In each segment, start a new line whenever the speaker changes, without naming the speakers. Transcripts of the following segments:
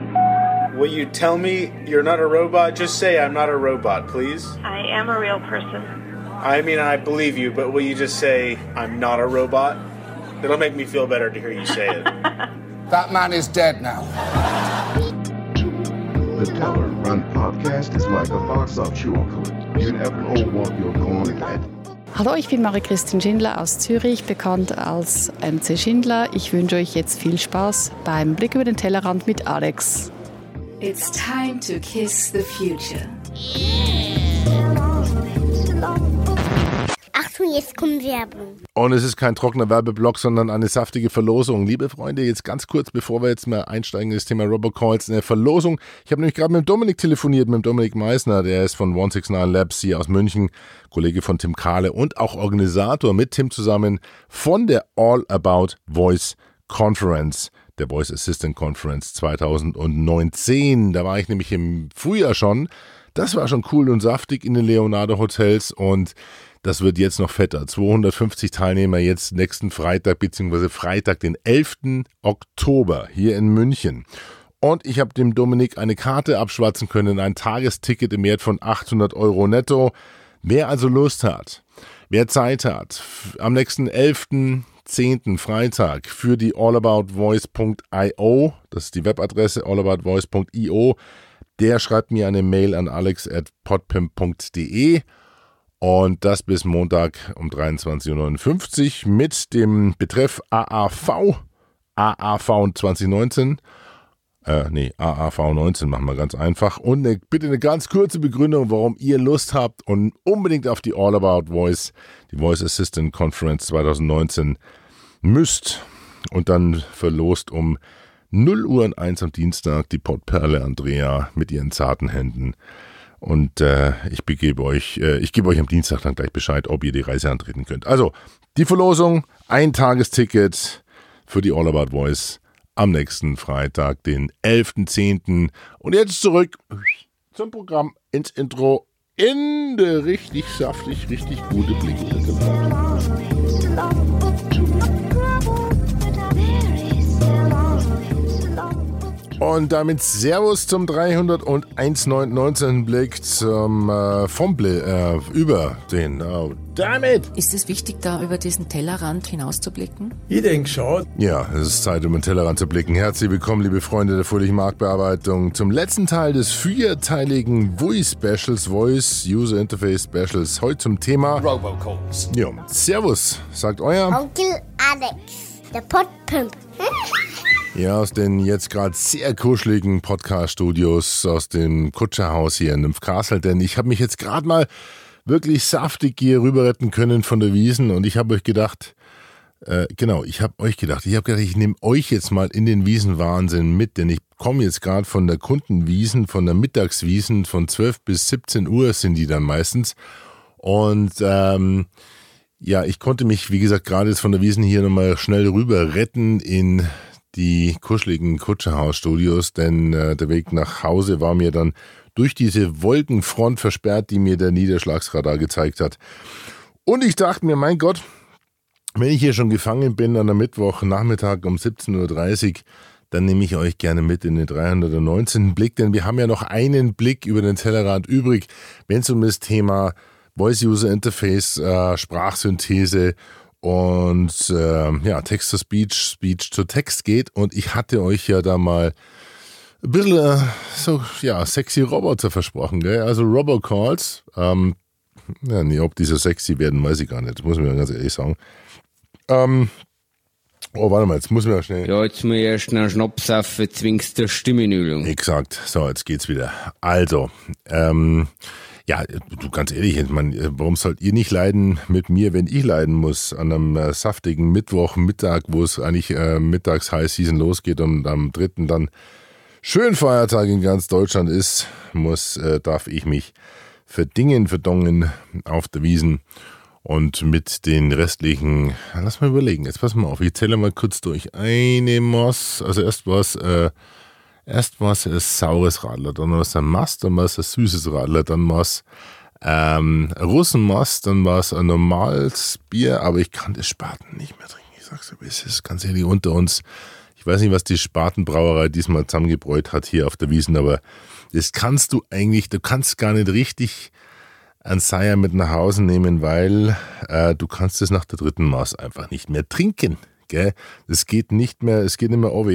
Will you tell me you're not a robot? Just say I'm not a robot, please.
I am a real person.
I mean, I believe you, but will you just say I'm not a robot? It'll make me feel better to hear you say it.
that man is dead now.
The Teller Run podcast is like a box of chocolate. You never know what you're going to get.
Hallo, ich bin Marie-Christine Schindler aus Zürich, bekannt als MC Schindler. Ich wünsche euch jetzt viel Spaß beim Blick über den Tellerrand mit Alex.
It's time to kiss the future.
Achtung, jetzt kommt Werbung.
Und es ist kein trockener Werbeblock, sondern eine saftige Verlosung. Liebe Freunde, jetzt ganz kurz, bevor wir jetzt mal einsteigen in das Thema Robocalls, eine Verlosung. Ich habe nämlich gerade mit Dominik telefoniert, mit Dominik Meissner, der ist von 169 Labs hier aus München, Kollege von Tim Kahle und auch Organisator mit Tim zusammen von der All About Voice Conference der Voice Assistant Conference 2019. Da war ich nämlich im Frühjahr schon. Das war schon cool und saftig in den Leonardo Hotels und das wird jetzt noch fetter. 250 Teilnehmer jetzt nächsten Freitag bzw. Freitag, den 11. Oktober hier in München. Und ich habe dem Dominik eine Karte abschwatzen können, ein Tagesticket im Wert von 800 Euro netto. Wer also Lust hat, wer Zeit hat, am nächsten 11. 10. Freitag für die allaboutvoice.io, das ist die Webadresse allaboutvoice.io, der schreibt mir eine Mail an alex.podpimp.de und das bis Montag um 23.59 Uhr mit dem Betreff AAV, AAV 2019 äh, nee, AAV19 machen wir ganz einfach. Und eine, bitte eine ganz kurze Begründung, warum ihr Lust habt und unbedingt auf die All About Voice, die Voice Assistant Conference 2019 müsst. Und dann verlost um 0 Uhr und 1 am Dienstag die Pottperle Andrea mit ihren zarten Händen. Und äh, ich begebe euch, äh, ich gebe euch am Dienstag dann gleich Bescheid, ob ihr die Reise antreten könnt. Also, die Verlosung, ein Tagesticket für die All About Voice am nächsten Freitag, den 11.10. Und jetzt zurück zum Programm, ins Intro, in der richtig saftig, richtig gute Blick. Und damit Servus zum 301.19 Blick zum äh, vom Bl äh, über den. Oh, damit!
Ist es wichtig, da über diesen Tellerrand hinauszublicken?
Ich denke schon.
Ja, es ist Zeit, um den Tellerrand zu blicken. Herzlich willkommen, liebe Freunde der fröhlichen Marktbearbeitung, zum letzten Teil des vierteiligen Voice Specials, Voice User Interface Specials. Heute zum Thema
Robocalls.
Ja, Servus, sagt euer
Onkel Alex, der Podpimp.
Ja, aus den jetzt gerade sehr kuscheligen Podcast-Studios aus dem Kutscherhaus hier in Nympfcastle, denn ich habe mich jetzt gerade mal wirklich saftig hier rüber retten können von der Wiesen und ich habe euch gedacht, äh, genau, ich habe euch gedacht, ich habe gedacht, ich nehme euch jetzt mal in den Wiesenwahnsinn mit, denn ich komme jetzt gerade von der Kundenwiesen, von der Mittagswiesen, von 12 bis 17 Uhr sind die dann meistens und ähm, ja, ich konnte mich, wie gesagt, gerade jetzt von der Wiesen hier nochmal schnell rüber retten in die kuscheligen Kutscherhausstudios, denn äh, der Weg nach Hause war mir dann durch diese Wolkenfront versperrt, die mir der Niederschlagsradar gezeigt hat. Und ich dachte mir, mein Gott, wenn ich hier schon gefangen bin an einem Mittwochnachmittag um 17.30 Uhr, dann nehme ich euch gerne mit in den 319. Blick, denn wir haben ja noch einen Blick über den Tellerrand übrig, wenn es um das Thema Voice User Interface, äh, Sprachsynthese und äh, ja, Text to Speech, Speech to Text geht. Und ich hatte euch ja da mal ein bisschen äh, so, ja, sexy Roboter versprochen, gell? Also Robocalls. Ähm, ja, nee, ob die so sexy werden, weiß ich gar nicht. Das muss man ganz ehrlich sagen. Ähm, oh, warte mal, jetzt muss man ja schnell.
Ja, jetzt muss ich erst noch Schnaps saufen, zwingst der Stimmenübung.
Exakt. So, jetzt geht's wieder. Also, ähm, ja, du ganz ehrlich, ich meine, warum sollt ihr nicht leiden mit mir, wenn ich leiden muss an einem äh, saftigen Mittwochmittag, wo es eigentlich äh, mittags High Season losgeht und am dritten dann schön Feiertag in ganz Deutschland ist, muss, äh, darf ich mich verdingen, verdongen auf der Wiesen und mit den restlichen, lass mal überlegen, jetzt pass mal auf, ich zähle mal kurz durch. Eine Moss, also erst was, äh, Erst war es ein saures Radler, dann war es ein Mast, dann war es ein süßes Radler, dann war es ähm, Russenmast, dann war es ein normales Bier, aber ich kann das Spaten nicht mehr trinken. Ich sag's dir, es ist ganz ehrlich unter uns. Ich weiß nicht, was die Spatenbrauerei diesmal zusammengebräut hat hier auf der Wiesen, aber das kannst du eigentlich, du kannst gar nicht richtig ein Seier mit nach Hause nehmen, weil äh, du kannst es nach der dritten Maß einfach nicht mehr trinken. Gell? Das geht nicht mehr, es geht nicht mehr over.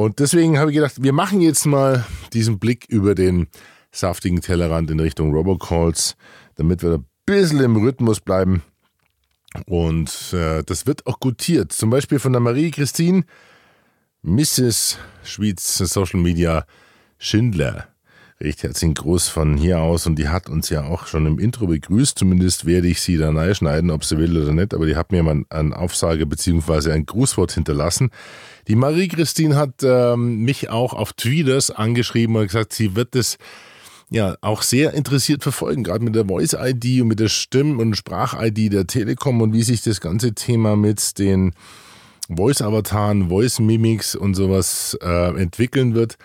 Und deswegen habe ich gedacht, wir machen jetzt mal diesen Blick über den saftigen Tellerrand in Richtung Robocalls, damit wir ein bisschen im Rhythmus bleiben. Und äh, das wird auch gutiert. Zum Beispiel von der Marie-Christine, Mrs. Schwyz Social Media Schindler. Recht herzlichen Gruß von hier aus und die hat uns ja auch schon im Intro begrüßt. Zumindest werde ich sie da schneiden, ob sie will oder nicht, aber die hat mir mal einen Aufsage bzw. ein Grußwort hinterlassen. Die Marie-Christine hat ähm, mich auch auf Tweeters angeschrieben und gesagt, sie wird das ja auch sehr interessiert verfolgen, gerade mit der Voice-ID und mit der Stimm- und Sprach-ID der Telekom und wie sich das ganze Thema mit den Voice-Avataren, Voice-Mimics und sowas äh, entwickeln wird.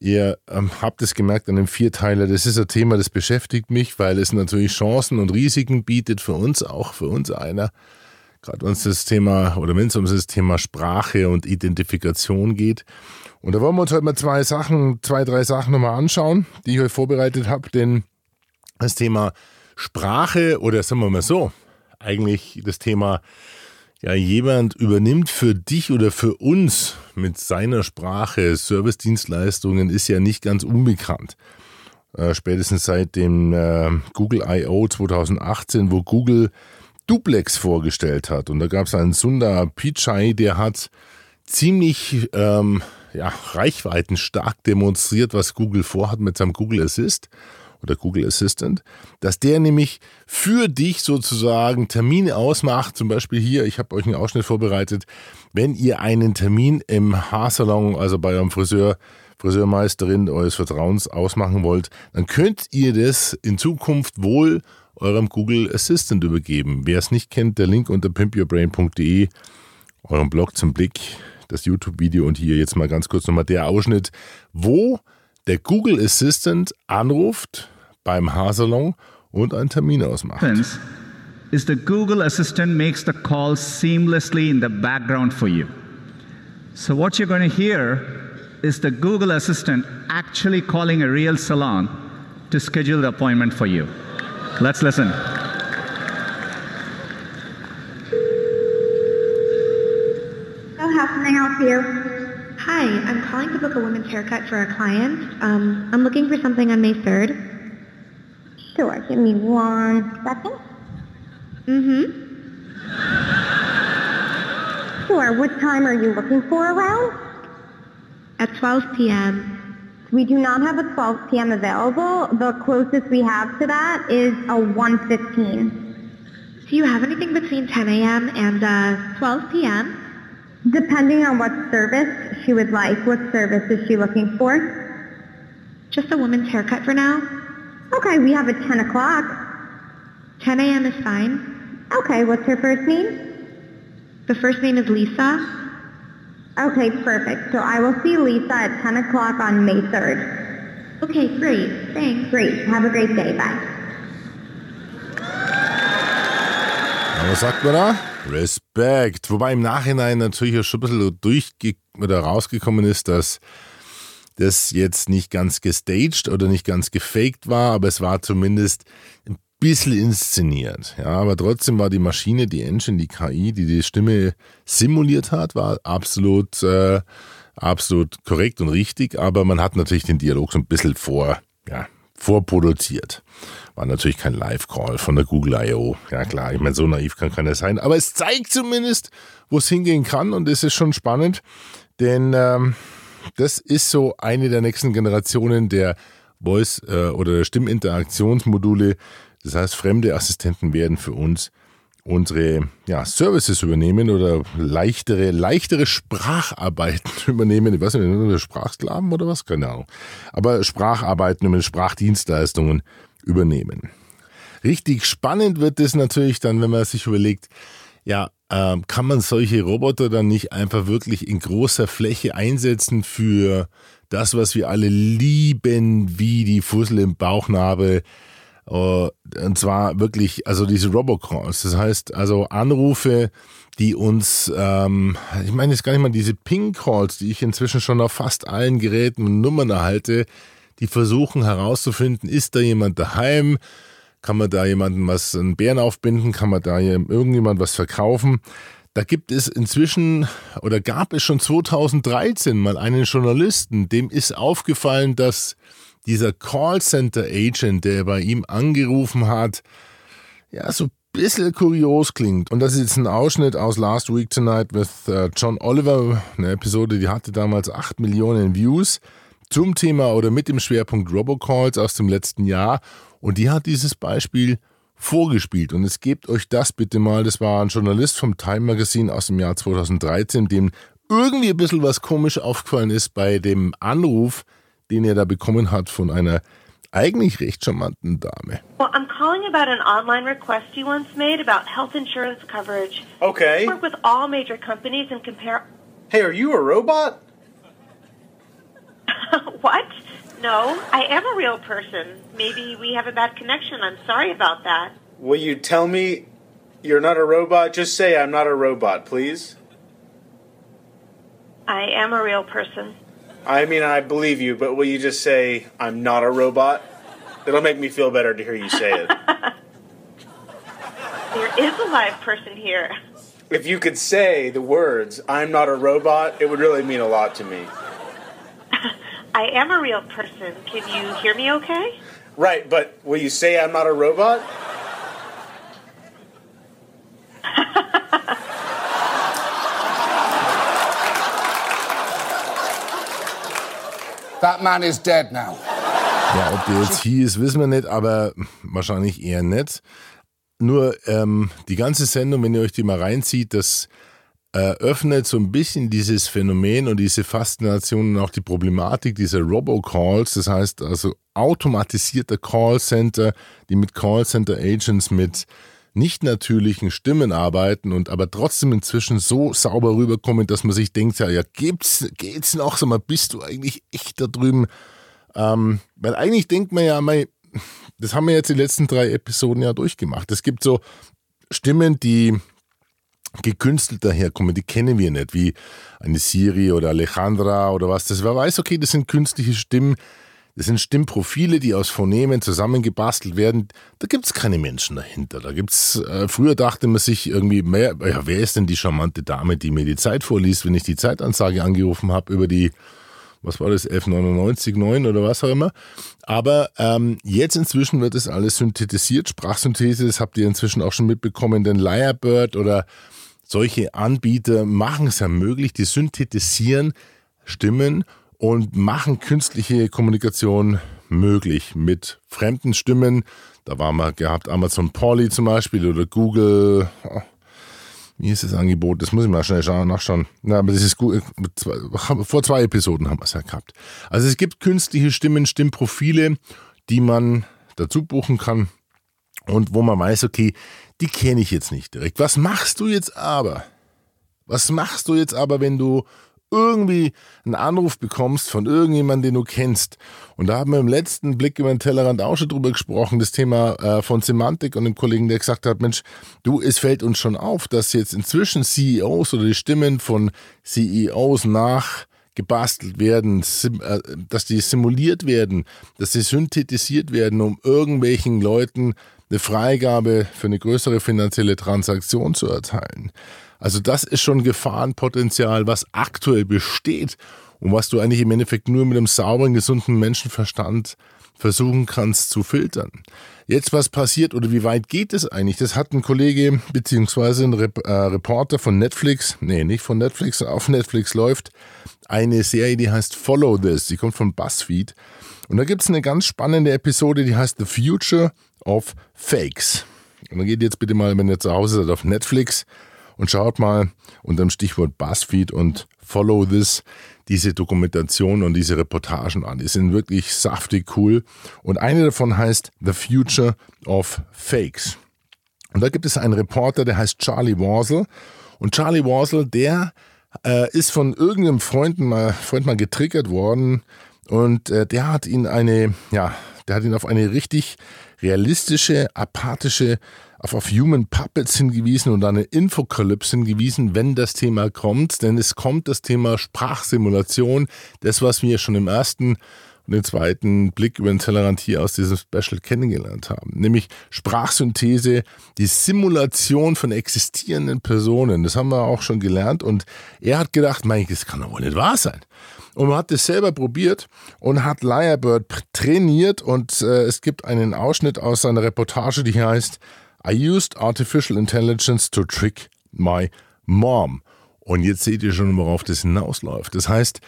Ihr ähm, habt es gemerkt an dem Vierteiler, das ist ein Thema, das beschäftigt mich, weil es natürlich Chancen und Risiken bietet für uns, auch für uns einer. Gerade wenn es das Thema oder wenn es um das Thema Sprache und Identifikation geht. Und da wollen wir uns heute mal zwei Sachen, zwei, drei Sachen nochmal anschauen, die ich euch vorbereitet habe. Denn das Thema Sprache oder sagen wir mal so, eigentlich das Thema ja, jemand übernimmt für dich oder für uns mit seiner Sprache Servicedienstleistungen, ist ja nicht ganz unbekannt. Äh, spätestens seit dem äh, Google I.O. 2018, wo Google Duplex vorgestellt hat. Und da gab es einen Sundar Pichai, der hat ziemlich ähm, ja, reichweitenstark demonstriert, was Google vorhat mit seinem Google Assist oder Google Assistant, dass der nämlich für dich sozusagen Termine ausmacht. Zum Beispiel hier, ich habe euch einen Ausschnitt vorbereitet, wenn ihr einen Termin im Haarsalon, also bei eurem Friseur, Friseurmeisterin eures Vertrauens ausmachen wollt, dann könnt ihr das in Zukunft wohl eurem Google Assistant übergeben. Wer es nicht kennt, der Link unter pimpyourbrain.de, eurem Blog zum Blick, das YouTube-Video und hier jetzt mal ganz kurz nochmal der Ausschnitt, wo der Google Assistant anruft beim Haarsalon und einen Termin ausmacht.
Is the Google Assistant makes the call seamlessly in the background for you. So what you're going to hear is the Google Assistant actually calling a real salon to schedule the appointment for you. Let's listen.
So how can I help you? Hi, I'm calling to book a women's haircut for a client. Um, I'm looking for something on May 3rd.
Sure, give me one second.
Mm-hmm.
Sure, what time are you looking for around?
At 12 p.m.
We do not have a 12 p.m. available. The closest we have to that is a 1.15.
Do you have anything between 10 a.m. and uh, 12 p.m.?
Depending on what service she would like. What service is she looking for?
Just a woman's haircut for now.
Okay, we have a 10 o'clock.
10 a.m. is fine.
Okay, what's her first name?
The first name is Lisa.
Okay, perfect. So I will see Lisa at 10 o'clock on May 3rd.
Okay, great. Thanks.
Great. Have a great day. Bye.
Was sagt man da? Respekt. Wobei im Nachhinein natürlich schon ein bisschen durchge oder rausgekommen ist, dass das jetzt nicht ganz gestaged oder nicht ganz gefaked war, aber es war zumindest ein bisschen inszeniert. Ja, aber trotzdem war die Maschine, die Engine, die KI, die die Stimme simuliert hat, war absolut, äh, absolut korrekt und richtig, aber man hat natürlich den Dialog so ein bisschen vor, ja, vorproduziert. War natürlich kein Live-Call von der Google I.O. Ja klar, ich meine, so naiv kann keiner sein, aber es zeigt zumindest, wo es hingehen kann und es ist schon spannend, denn ähm, das ist so eine der nächsten Generationen der Voice- äh, oder Stimminteraktionsmodule. Das heißt, fremde Assistenten werden für uns unsere ja, Services übernehmen oder leichtere, leichtere Spracharbeiten übernehmen. Ich weiß nicht, Sprachsklaven oder was? Keine Ahnung. Aber Spracharbeiten und Sprachdienstleistungen übernehmen. Richtig spannend wird es natürlich dann, wenn man sich überlegt, ja, äh, kann man solche Roboter dann nicht einfach wirklich in großer Fläche einsetzen für das, was wir alle lieben, wie die Fussel im Bauchnabel, Uh, und zwar wirklich, also diese Robocalls. Das heißt, also Anrufe, die uns, ähm, ich meine jetzt gar nicht mal diese Ping-Calls, die ich inzwischen schon auf fast allen Geräten und Nummern erhalte, die versuchen herauszufinden, ist da jemand daheim? Kann man da jemanden was, einen Bären aufbinden? Kann man da irgendjemand was verkaufen? Da gibt es inzwischen oder gab es schon 2013 mal einen Journalisten, dem ist aufgefallen, dass dieser Callcenter Agent, der bei ihm angerufen hat, ja, so ein bisschen kurios klingt. Und das ist jetzt ein Ausschnitt aus Last Week Tonight with uh, John Oliver, eine Episode, die hatte damals 8 Millionen Views zum Thema oder mit dem Schwerpunkt Robocalls aus dem letzten Jahr. Und die hat dieses Beispiel vorgespielt. Und es gebt euch das bitte mal. Das war ein Journalist vom Time Magazine aus dem Jahr 2013, dem irgendwie ein bisschen was komisch aufgefallen ist bei dem Anruf, den er da bekommen hat von einer eigentlich recht charmanten Dame.
Well, I'm calling about an online request you once made about health insurance coverage.
Okay.
I work with all major companies and compare.
Hey, are you a robot?
what? No, I am a real person. Maybe we have a bad connection. I'm sorry about that.
Will you tell me you're not a robot? Just say I'm not a robot, please.
I am a real person.
I mean, I believe you, but will you just say I'm not a robot? It'll make me feel better to hear you say it.
there is a live person here.
If you could say the words I'm not a robot, it would really mean a lot to me.
I am a real person. Can you hear me okay?
Right, but will you say I'm not a robot?
That man is dead now.
Ja, ob der jetzt hier ist, wissen wir nicht, aber wahrscheinlich eher nicht. Nur ähm, die ganze Sendung, wenn ihr euch die mal reinzieht, das eröffnet so ein bisschen dieses Phänomen und diese Faszination und auch die Problematik dieser Robocalls, das heißt also automatisierte Callcenter, die mit Callcenter Agents mit nicht natürlichen Stimmen arbeiten und aber trotzdem inzwischen so sauber rüberkommen, dass man sich denkt, ja, ja, gibt's, geht's noch, sag mal, bist du eigentlich echt da drüben? Ähm, weil eigentlich denkt man ja, mein, das haben wir jetzt die letzten drei Episoden ja durchgemacht. Es gibt so Stimmen, die gekünstelter herkommen, die kennen wir nicht, wie eine Siri oder Alejandra oder was. Das wer weiß, okay, das sind künstliche Stimmen, das sind Stimmprofile, die aus Phonemen zusammengebastelt werden. Da gibt es keine Menschen dahinter. Da gibt's, äh, früher dachte man sich irgendwie mehr, ja, wer ist denn die charmante Dame, die mir die Zeit vorliest, wenn ich die Zeitansage angerufen habe über die, was war das, 1199, 9 oder was auch immer. Aber ähm, jetzt inzwischen wird das alles synthetisiert. Sprachsynthese, das habt ihr inzwischen auch schon mitbekommen, denn Lyrebird oder solche Anbieter machen es ja möglich, die synthetisieren Stimmen und machen künstliche Kommunikation möglich mit fremden Stimmen. Da waren wir gehabt Amazon Polly zum Beispiel oder Google. Wie ist das Angebot? Das muss ich mal schnell nachschauen. Na, aber das ist gut. Vor zwei Episoden haben wir es ja gehabt. Also es gibt künstliche Stimmen, Stimmprofile, die man dazu buchen kann und wo man weiß, okay, die kenne ich jetzt nicht direkt. Was machst du jetzt aber? Was machst du jetzt aber, wenn du irgendwie einen Anruf bekommst von irgendjemandem, den du kennst. Und da haben wir im letzten Blick über den Tellerrand auch schon drüber gesprochen, das Thema äh, von Semantik und dem Kollegen, der gesagt hat, Mensch, du, es fällt uns schon auf, dass jetzt inzwischen CEOs oder die Stimmen von CEOs nachgebastelt werden, äh, dass die simuliert werden, dass sie synthetisiert werden, um irgendwelchen Leuten eine Freigabe für eine größere finanzielle Transaktion zu erteilen. Also das ist schon Gefahrenpotenzial, was aktuell besteht und was du eigentlich im Endeffekt nur mit einem sauberen, gesunden Menschenverstand versuchen kannst zu filtern. Jetzt was passiert oder wie weit geht es eigentlich? Das hat ein Kollege beziehungsweise ein Rep äh, Reporter von Netflix, nee, nicht von Netflix, auf Netflix läuft eine Serie, die heißt Follow This. Die kommt von BuzzFeed. Und da gibt es eine ganz spannende Episode, die heißt The Future of Fakes. Und dann geht jetzt bitte mal, wenn ihr zu Hause seid, auf Netflix und schaut mal unter dem Stichwort BuzzFeed und Follow This diese Dokumentation und diese Reportagen an. Die sind wirklich saftig cool. Und eine davon heißt The Future of Fakes. Und da gibt es einen Reporter, der heißt Charlie Warsel. Und Charlie Warsel, der äh, ist von irgendeinem Freund mal, Freund mal getriggert worden. Und äh, der hat ihn eine ja, Der hat ihn auf eine richtig realistische, apathische, auf, auf Human Puppets hingewiesen und eine Infokalypse hingewiesen, wenn das Thema kommt. Denn es kommt das Thema Sprachsimulation, das, was wir schon im ersten und den zweiten Blick über den Tellerrand hier aus diesem Special kennengelernt haben. Nämlich Sprachsynthese, die Simulation von existierenden Personen. Das haben wir auch schon gelernt und er hat gedacht, mein, das kann doch wohl nicht wahr sein. Und man hat das selber probiert und hat Lyrebird trainiert und äh, es gibt einen Ausschnitt aus seiner Reportage, die heißt I used artificial intelligence to trick my mom. Und jetzt seht ihr schon, worauf das hinausläuft. Das heißt,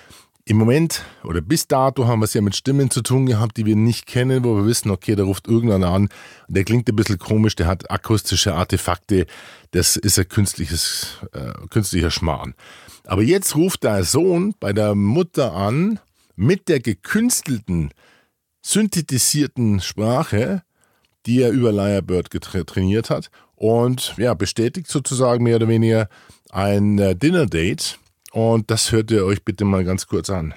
im Moment oder bis dato haben wir es ja mit Stimmen zu tun gehabt, die wir nicht kennen, wo wir wissen, okay, da ruft irgendeiner an, der klingt ein bisschen komisch, der hat akustische Artefakte, das ist ein künstliches, äh, künstlicher Schmarrn. Aber jetzt ruft der Sohn bei der Mutter an mit der gekünstelten, synthetisierten Sprache, die er über Lyrebird trainiert hat und ja, bestätigt sozusagen mehr oder weniger ein äh, Dinner-Date und das hört ihr euch bitte mal ganz kurz an.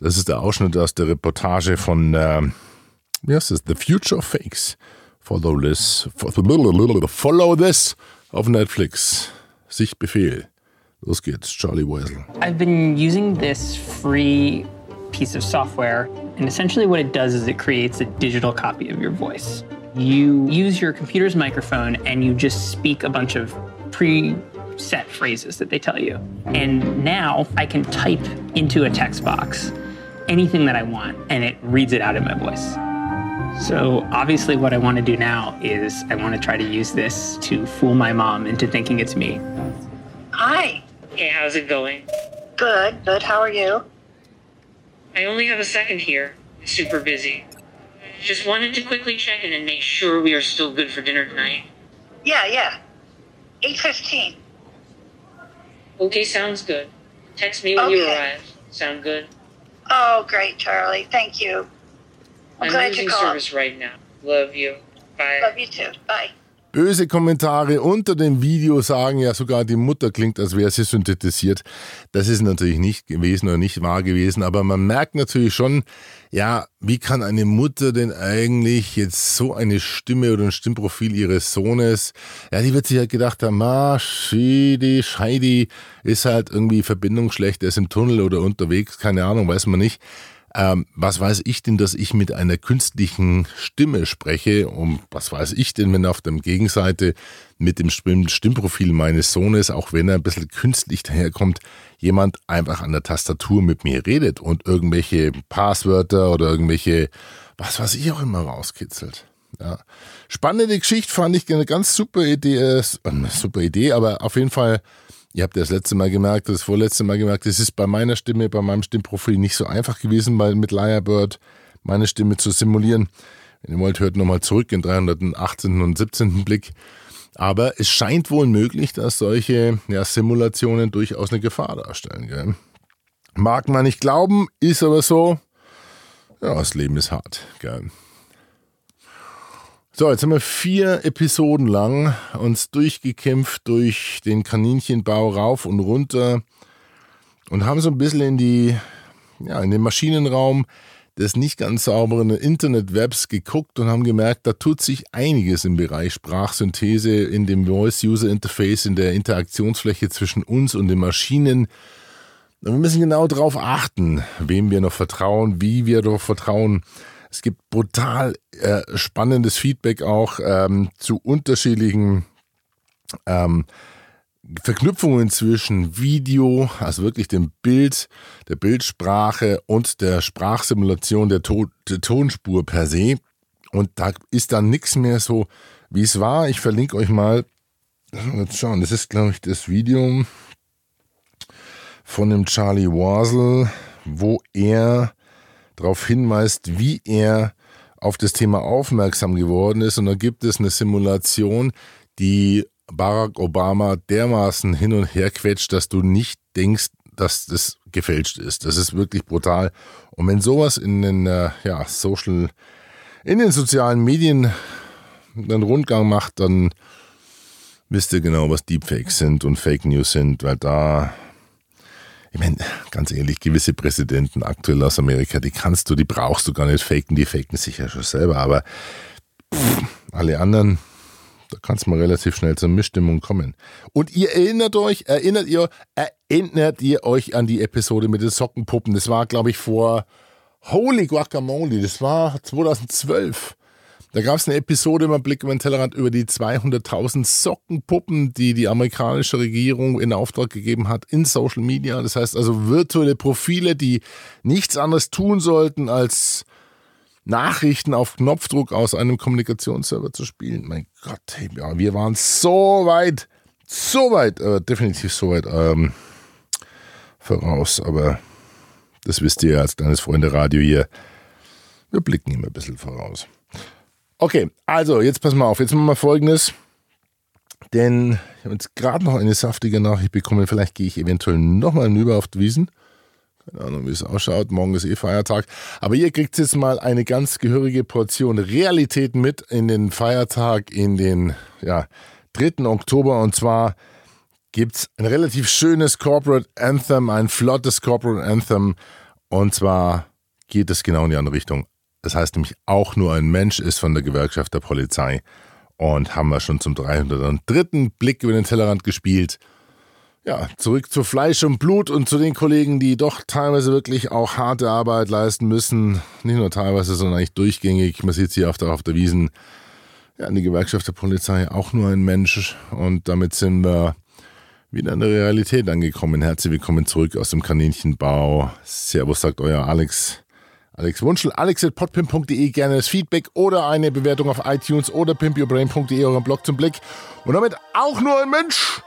Das ist der Ausschnitt aus der Reportage von, äh, wie heißt das? The Future of Fakes. Follow this. Follow this auf Netflix. Sichtbefehl. Los geht's, Charlie Weisel.
I've been using this free piece of software, and essentially what it does is it creates a digital copy of your voice. You use your computer's microphone and you just speak a bunch of pre set phrases that they tell you. And now I can type into a text box anything that I want and it reads it out in my voice. So obviously what I want to do now is I want to try to use this to fool my mom into thinking it's me.
Hi.
Hey, how's it going?
Good, good. How are you?
I only have a second here. Super busy. Just wanted to quickly check in and make sure we are still good for dinner tonight.
Yeah, yeah. 8.15.
Okay, sounds good. Text me when you arrive. Sound good?
Oh, great, Charlie. Thank you. I'm,
I'm
glad you called.
service right now. Love you. Bye.
Love you too. Bye.
Böse Kommentare unter dem Video sagen ja sogar, die Mutter klingt, als wäre sie synthetisiert. Das ist natürlich nicht gewesen oder nicht wahr gewesen, aber man merkt natürlich schon, ja, wie kann eine Mutter denn eigentlich jetzt so eine Stimme oder ein Stimmprofil ihres Sohnes, ja, die wird sich halt gedacht haben, ah, Scheidi, Scheidi, ist halt irgendwie Verbindung schlecht, der ist im Tunnel oder unterwegs, keine Ahnung, weiß man nicht. Ähm, was weiß ich denn, dass ich mit einer künstlichen Stimme spreche? Und was weiß ich denn, wenn auf der Gegenseite mit dem Stimm- Stimmprofil meines Sohnes, auch wenn er ein bisschen künstlich daherkommt, jemand einfach an der Tastatur mit mir redet und irgendwelche Passwörter oder irgendwelche, was weiß ich auch immer rauskitzelt. Ja. Spannende Geschichte fand ich eine ganz super Idee, äh, super Idee, aber auf jeden Fall Ihr habt ja das letzte Mal gemerkt, das vorletzte Mal gemerkt, es ist bei meiner Stimme, bei meinem Stimmprofil nicht so einfach gewesen, weil mit Lyrebird meine Stimme zu simulieren. Wenn ihr wollt, hört nochmal zurück in 318. und 17. Blick. Aber es scheint wohl möglich, dass solche ja, Simulationen durchaus eine Gefahr darstellen. Gell? Mag man nicht glauben, ist aber so. Ja, das Leben ist hart. Gell? So, jetzt haben wir vier Episoden lang uns durchgekämpft durch den Kaninchenbau rauf und runter und haben so ein bisschen in die, ja, in den Maschinenraum des nicht ganz sauberen Internet-Webs geguckt und haben gemerkt, da tut sich einiges im Bereich Sprachsynthese, in dem Voice-User-Interface, in der Interaktionsfläche zwischen uns und den Maschinen. Und wir müssen genau darauf achten, wem wir noch vertrauen, wie wir darauf vertrauen. Es gibt brutal äh, spannendes Feedback auch ähm, zu unterschiedlichen ähm, Verknüpfungen zwischen Video, also wirklich dem Bild, der Bildsprache und der Sprachsimulation der, to der Tonspur per se. Und da ist dann nichts mehr so, wie es war. Ich verlinke euch mal, jetzt schauen, das ist, glaube ich, das Video von dem Charlie Wasel, wo er darauf hinweist, wie er auf das Thema aufmerksam geworden ist. Und da gibt es eine Simulation, die Barack Obama dermaßen hin und her quetscht, dass du nicht denkst, dass das gefälscht ist. Das ist wirklich brutal. Und wenn sowas in den äh, ja, Social, in den sozialen Medien einen Rundgang macht, dann wisst ihr genau, was Deepfakes sind und Fake News sind, weil da Ich meine, ganz ehrlich, gewisse Präsidenten aktuell aus Amerika, die kannst du, die brauchst du gar nicht faken, die faken sich ja schon selber, aber pff, alle anderen, da kann es mal relativ schnell zur Missstimmung kommen. Und ihr erinnert euch, erinnert ihr, erinnert ihr euch an die Episode mit den Sockenpuppen? Das war, glaube ich, vor Holy Guacamole, das war 2012. Da gab es eine Episode im Blick über den Tellerrand über die 200.000 Sockenpuppen, die die amerikanische Regierung in Auftrag gegeben hat in Social Media. Das heißt also virtuelle Profile, die nichts anderes tun sollten, als Nachrichten auf Knopfdruck aus einem Kommunikationsserver zu spielen. Mein Gott, hey, ja, wir waren so weit, so weit, äh, definitiv so weit ähm, voraus. Aber das wisst ihr als kleines Freunde Radio hier. Wir blicken immer ein bisschen voraus. Okay, also jetzt pass mal auf. Jetzt machen wir folgendes. Denn ich habe jetzt gerade noch eine saftige Nachricht bekommen. Vielleicht gehe ich eventuell nochmal hinüber auf die Wiesen. Keine Ahnung, wie es ausschaut. Morgen ist eh Feiertag. Aber ihr kriegt jetzt mal eine ganz gehörige Portion Realität mit in den Feiertag, in den ja, 3. Oktober. Und zwar gibt es ein relativ schönes Corporate Anthem, ein flottes Corporate Anthem. Und zwar geht es genau in die andere Richtung. Das heißt nämlich, auch nur ein Mensch ist von der Gewerkschaft der Polizei. Und haben wir schon zum 303. Blick über den Tellerrand gespielt ja, zurück zu Fleisch und Blut und zu den Kollegen, die doch teilweise wirklich auch harte Arbeit leisten müssen. Nicht nur teilweise, sondern eigentlich durchgängig. Man sieht es hier auf der, auf der Wiesen. Ja, die Gewerkschaft der Polizei auch nur ein Mensch. Und damit sind wir wieder in der Realität angekommen. Herzlich willkommen zurück aus dem Kaninchenbau. Servus, sagt euer Alex. Alex Wunschel, alex.podpimp.de, gerne das Feedback oder eine Bewertung auf iTunes oder pimpyourbrain.de, euren Blog zum Blick. Und damit auch nur ein Mensch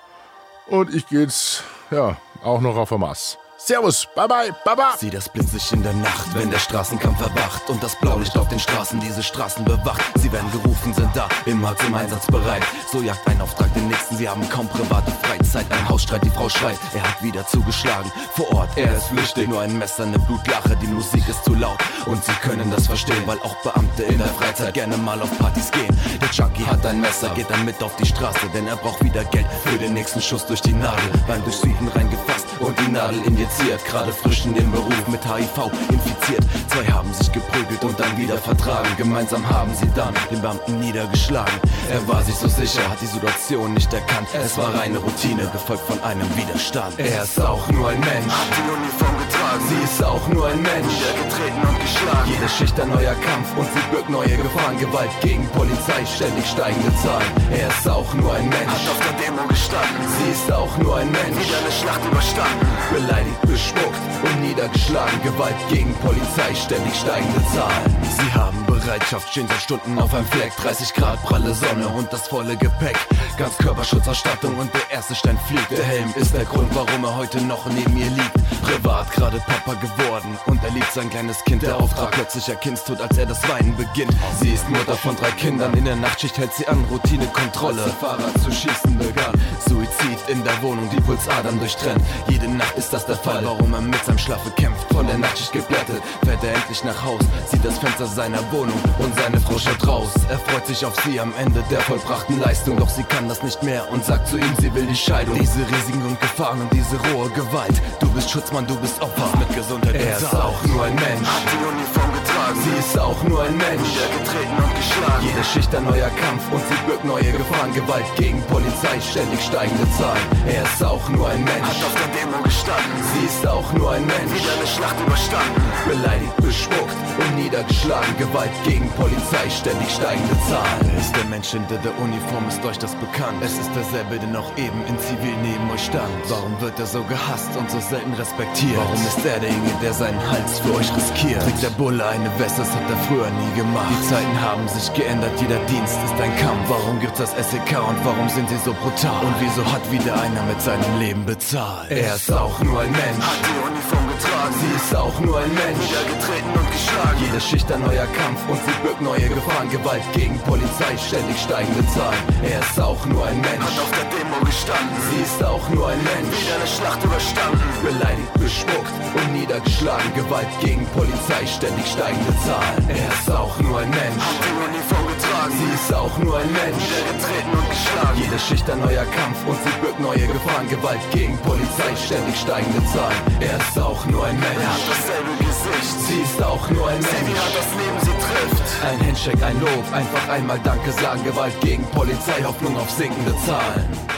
und ich jetzt, ja, auch noch auf der Maß. Servus, bye bye, baba.
Sieh das blitzig in der Nacht, wenn der Straßenkampf erwacht und das Blaulicht auf den Straßen diese Straßen bewacht. Sie werden gerufen, sind da, immer zum Einsatz bereit. So jagt ein Auftrag den nächsten, sie haben kaum private Freizeit. Ein Hausstreit, die Frau schreit, er hat wieder zugeschlagen. Vor Ort, er ist flüchtig, nur ein Messer, eine Blutlache, die Musik ist zu laut. Und sie können das verstehen, weil auch Beamte in der Freizeit gerne mal auf Partys gehen. Der Junkie hat ein Messer, geht dann mit auf die Straße, denn er braucht wieder Geld für den nächsten Schuss durch die Nadel. Beim Durchsuchen reingefasst und die Nadel injiziert gerade frisch in den Beruf mit HIV infiziert. Zwei haben sich geprügelt und dann wieder vertragen. Gemeinsam haben sie dann den Beamten niedergeschlagen. Er war sich so sicher, hat die Situation nicht erkannt. Es war reine Routine, gefolgt von einem Widerstand. Er ist auch nur ein Mensch, hat die Uniform getragen. Sie ist auch nur ein Mensch, niedergetreten und geschlagen. Jede Schicht ein neuer Kampf und sie birgt neue Gefahren. Gewalt gegen Polizei, ständig steigende Zahlen. Er ist auch nur ein Mensch, hat auf der Demo gestanden. Sie ist auch nur ein Mensch, wieder eine Schlacht überstanden. Beleidigt, bespuckt und niedergeschlagen. Gewalt gegen Polizei, ständig steigende Zahlen. Sie haben Bereitschaft, stehen seit Stunden auf einem Fleck. 30 Grad, pralle Sonne und das volle Gepäck. Ganz Körperschutzausstattung und der erste Stein fliegt. Der Helm ist der Grund, warum er heute noch neben mir liegt. Privat gerade Papa geworden und er liebt sein kleines Kind. Der Auftrag plötzlicher Kindstod, als er das Weinen beginnt. Sie ist Mutter von drei Kindern, in der Nachtschicht hält sie an, Routinekontrolle. Als der Fahrer zu schießen begann. Suizid in der Wohnung, die Pulsadern durchtrennt. Jede Nacht ist das der Fall, warum er mit seinem Schlafe kämpft. Von der Nachtschicht geblättet, fährt er endlich nach Haus, sieht das Fenster seiner Wohnung und seine Frau schaut raus. Er freut sich auf sie am Ende der vollbrachten Leistung, doch sie kann das nicht mehr und sagt zu ihm, sie will die Scheidung. Diese Risiken und Gefahren und diese rohe Gewalt. Du bist Schutzmann, du bist Opfer mit Gesundheit. Er ist auch nur ein Mensch, hat die Uniform getragen. Sie ist auch nur ein Mensch, niedergetreten und geschlagen. Jede Schicht ein neuer Kampf und sie birgt neue Gefahren. Gewalt gegen Polizei, ständig steigende Zahlen. Er ist auch nur ein Mensch, hat auf der Demo gestanden. Sie ist auch nur ein Mensch, wieder eine Schlacht überstanden. Beleidigt, bespuckt und niedergeschlagen. Gewalt gegen Polizei, ständig steigende Zahlen. Ist der Mensch hinter der Uniform, ist euch das bekannt? Es ist derselbe, der noch eben in Zivil neben euch stand. Warum wird er so gehasst und so selten respektiert? Warum ist er derjenige, der seinen Hals für euch riskiert? Trägt der Bulle eine Weste, das hat er früher nie gemacht. Die Zeiten haben sich geändert, jeder Dienst ist ein Kampf. Warum gibt's das SEK und warum sind sie so brutal? Und wieso hat wieder einer mit seinem Leben bezahlt? Er ist auch nur ein Mensch, hat die Uniform getragen. Sie ist auch nur ein Mensch, niedergetreten und geschlagen. Jede Schicht ein neuer Kampf und sie birgt neue Gefahren. Gewalt gegen Polizei, ständig steigende Zahlen. Er ist auch nur ein Mensch, hat auf der Demo gestanden. Sie ist auch nur ein Mensch, wieder eine Schlacht überstanden. Beleidigt, bespuckt und niedergeschlagen. Gewalt gegen Polizei, ständig steigende Zahlen. Er ist auch nur ein Mensch, hat die Uniform getragen. Sie ist auch nur ein Mensch, niedergetreten und geschlagen. Jede Schicht ein neuer Kampf und sie birgt neue Gefahren. Gewalt gegen Polizei, ständig steigende Zahlen. Er ist auch nur ein Mensch. Er hat dasselbe Gesicht. Sie ist auch nur ein Mensch. Sie hat das Leben, sie trifft. Ein Handshake, ein Lob, einfach einmal Danke sagen. Gewalt gegen Polizei, Hoffnung auf sinkende Zahlen.